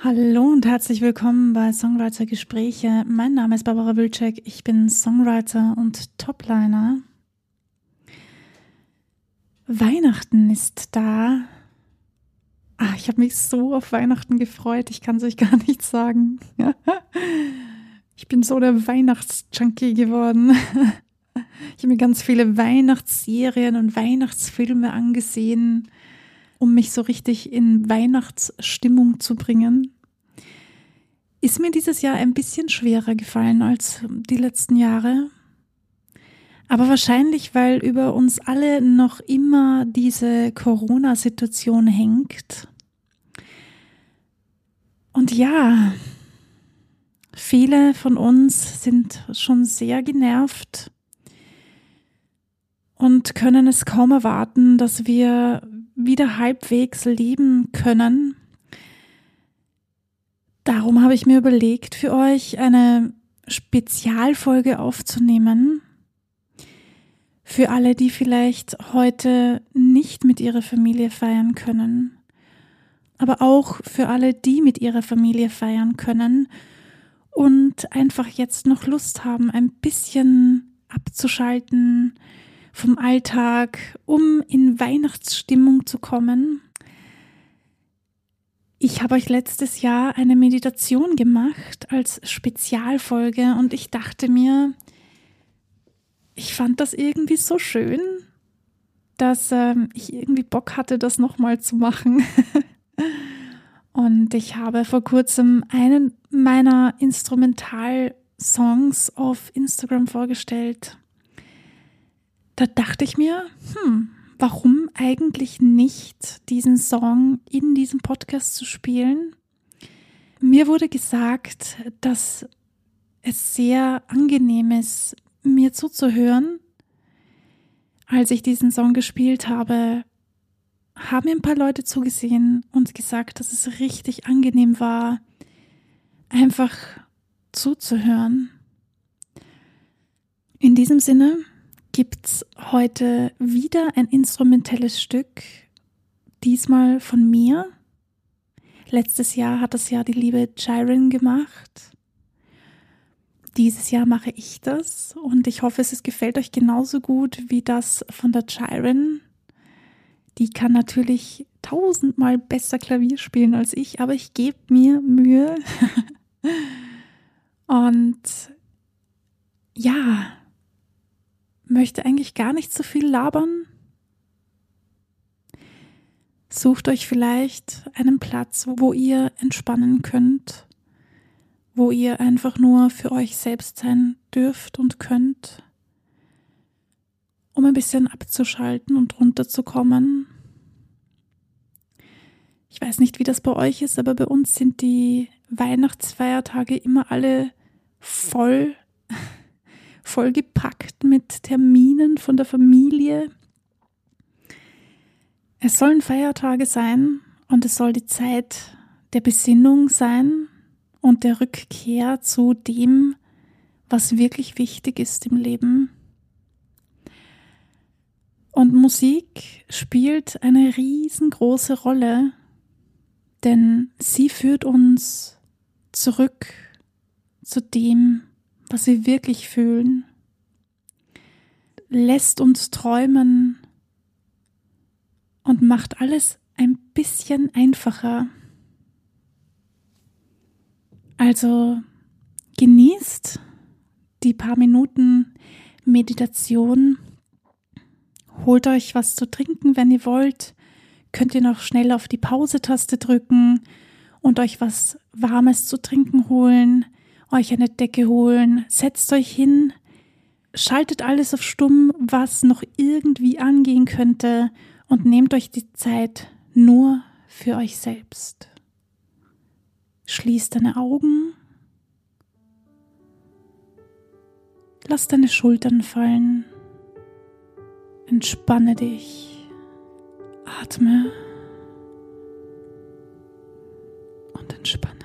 Hallo und herzlich willkommen bei Songwriter Gespräche. Mein Name ist Barbara Wilczek. Ich bin Songwriter und Topliner. Weihnachten ist da. Ah, ich habe mich so auf Weihnachten gefreut. Ich kann es euch gar nicht sagen. ich bin so der Weihnachtsjunkie geworden. Ich habe mir ganz viele Weihnachtsserien und Weihnachtsfilme angesehen um mich so richtig in Weihnachtsstimmung zu bringen. Ist mir dieses Jahr ein bisschen schwerer gefallen als die letzten Jahre. Aber wahrscheinlich, weil über uns alle noch immer diese Corona-Situation hängt. Und ja, viele von uns sind schon sehr genervt und können es kaum erwarten, dass wir wieder halbwegs leben können. Darum habe ich mir überlegt, für euch eine Spezialfolge aufzunehmen. Für alle, die vielleicht heute nicht mit ihrer Familie feiern können. Aber auch für alle, die mit ihrer Familie feiern können und einfach jetzt noch Lust haben, ein bisschen abzuschalten, vom Alltag, um in Weihnachtsstimmung zu kommen. Ich habe euch letztes Jahr eine Meditation gemacht als Spezialfolge und ich dachte mir, ich fand das irgendwie so schön, dass ähm, ich irgendwie Bock hatte, das nochmal zu machen. und ich habe vor kurzem einen meiner Instrumentalsongs auf Instagram vorgestellt da dachte ich mir, hm, warum eigentlich nicht diesen Song in diesem Podcast zu spielen? Mir wurde gesagt, dass es sehr angenehm ist, mir zuzuhören. Als ich diesen Song gespielt habe, haben mir ein paar Leute zugesehen und gesagt, dass es richtig angenehm war, einfach zuzuhören. In diesem Sinne gibt's heute wieder ein instrumentelles Stück, diesmal von mir. Letztes Jahr hat das ja die liebe Jiren gemacht. Dieses Jahr mache ich das und ich hoffe, es gefällt euch genauso gut wie das von der Jiren. Die kann natürlich tausendmal besser Klavier spielen als ich, aber ich gebe mir Mühe. und ja, möchte eigentlich gar nicht so viel labern. Sucht euch vielleicht einen Platz, wo ihr entspannen könnt, wo ihr einfach nur für euch selbst sein dürft und könnt, um ein bisschen abzuschalten und runterzukommen. Ich weiß nicht, wie das bei euch ist, aber bei uns sind die Weihnachtsfeiertage immer alle voll vollgepackt mit Terminen von der Familie. Es sollen Feiertage sein und es soll die Zeit der Besinnung sein und der Rückkehr zu dem, was wirklich wichtig ist im Leben. Und Musik spielt eine riesengroße Rolle, denn sie führt uns zurück zu dem, was wir wirklich fühlen, lässt uns träumen und macht alles ein bisschen einfacher. Also genießt die paar Minuten Meditation, holt euch was zu trinken, wenn ihr wollt, könnt ihr noch schnell auf die Pause-Taste drücken und euch was Warmes zu trinken holen, euch eine Decke holen, setzt euch hin, schaltet alles auf stumm, was noch irgendwie angehen könnte. Und nehmt euch die Zeit nur für euch selbst. Schließ deine Augen, lass deine Schultern fallen, entspanne dich, atme. Und entspanne.